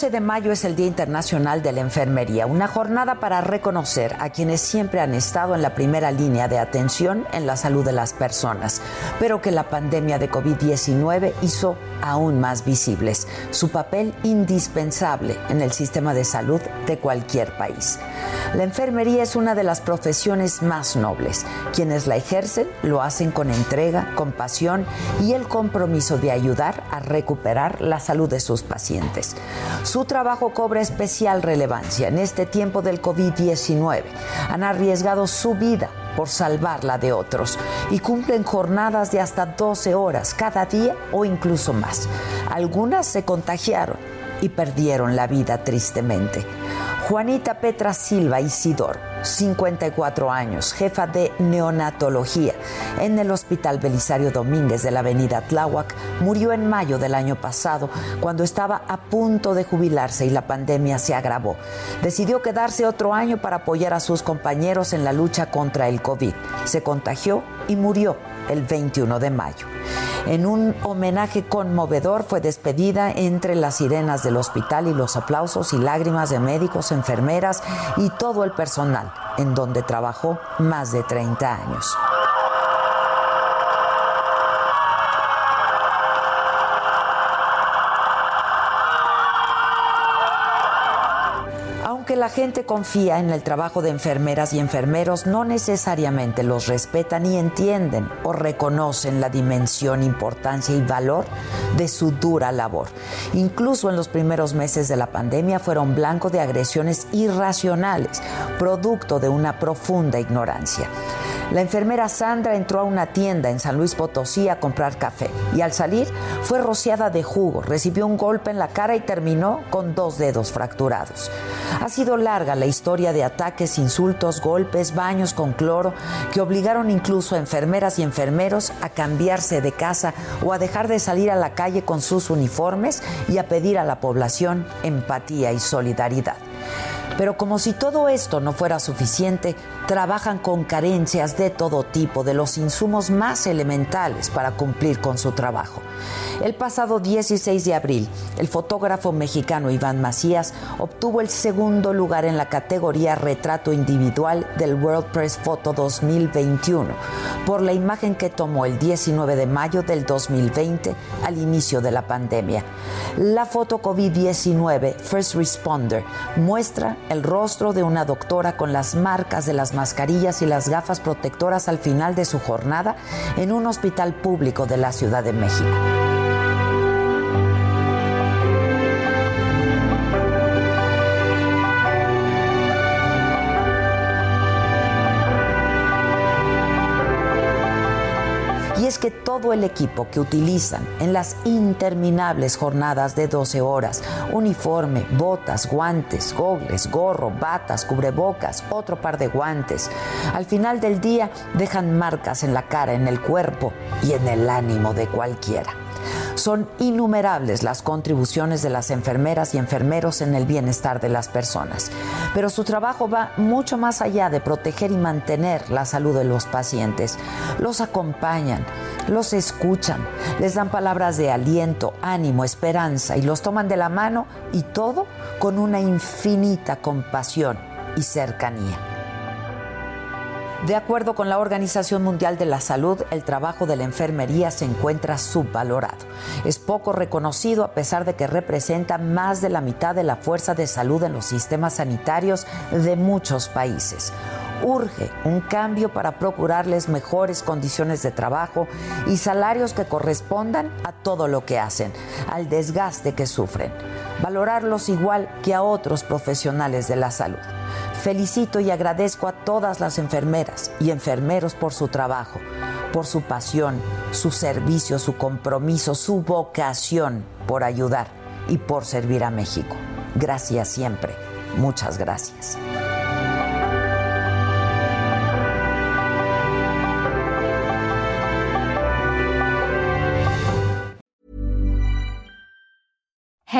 12 de mayo es el Día Internacional de la Enfermería, una jornada para reconocer a quienes siempre han estado en la primera línea de atención en la salud de las personas, pero que la pandemia de COVID-19 hizo aún más visibles, su papel indispensable en el sistema de salud de cualquier país. La enfermería es una de las profesiones más nobles. Quienes la ejercen lo hacen con entrega, compasión y el compromiso de ayudar a recuperar la salud de sus pacientes. Su trabajo cobra especial relevancia en este tiempo del COVID-19. Han arriesgado su vida por salvarla de otros y cumplen jornadas de hasta 12 horas cada día o incluso más. Algunas se contagiaron y perdieron la vida tristemente. Juanita Petra Silva Isidor, 54 años, jefa de neonatología en el Hospital Belisario Domínguez de la Avenida Tláhuac, murió en mayo del año pasado cuando estaba a punto de jubilarse y la pandemia se agravó. Decidió quedarse otro año para apoyar a sus compañeros en la lucha contra el COVID. Se contagió y murió el 21 de mayo. En un homenaje conmovedor fue despedida entre las sirenas del hospital y los aplausos y lágrimas de médicos, enfermeras y todo el personal, en donde trabajó más de 30 años. Aunque la gente confía en el trabajo de enfermeras y enfermeros, no necesariamente los respetan y entienden o reconocen la dimensión, importancia y valor de su dura labor. Incluso en los primeros meses de la pandemia fueron blanco de agresiones irracionales, producto de una profunda ignorancia. La enfermera Sandra entró a una tienda en San Luis Potosí a comprar café y al salir fue rociada de jugo, recibió un golpe en la cara y terminó con dos dedos fracturados. Ha sido larga la historia de ataques, insultos, golpes, baños con cloro que obligaron incluso a enfermeras y enfermeros a cambiarse de casa o a dejar de salir a la calle con sus uniformes y a pedir a la población empatía y solidaridad. Pero como si todo esto no fuera suficiente, trabajan con carencias de todo tipo, de los insumos más elementales para cumplir con su trabajo. El pasado 16 de abril, el fotógrafo mexicano Iván Macías obtuvo el segundo lugar en la categoría Retrato Individual del World Press Photo 2021 por la imagen que tomó el 19 de mayo del 2020 al inicio de la pandemia. La foto COVID-19 First Responder muestra el rostro de una doctora con las marcas de las mascarillas y las gafas protectoras al final de su jornada en un hospital público de la Ciudad de México. Y es que todo el equipo que utilizan en las interminables jornadas de 12 horas, uniforme, botas, guantes, gogles, gorro, batas, cubrebocas, otro par de guantes, al final del día dejan marcas en la cara, en el cuerpo y en el ánimo de cualquiera. Son innumerables las contribuciones de las enfermeras y enfermeros en el bienestar de las personas, pero su trabajo va mucho más allá de proteger y mantener la salud de los pacientes. Los acompañan, los escuchan, les dan palabras de aliento, ánimo, esperanza y los toman de la mano y todo con una infinita compasión y cercanía. De acuerdo con la Organización Mundial de la Salud, el trabajo de la enfermería se encuentra subvalorado. Es poco reconocido a pesar de que representa más de la mitad de la fuerza de salud en los sistemas sanitarios de muchos países. Urge un cambio para procurarles mejores condiciones de trabajo y salarios que correspondan a todo lo que hacen, al desgaste que sufren. Valorarlos igual que a otros profesionales de la salud. Felicito y agradezco a todas las enfermeras y enfermeros por su trabajo, por su pasión, su servicio, su compromiso, su vocación por ayudar y por servir a México. Gracias siempre. Muchas gracias.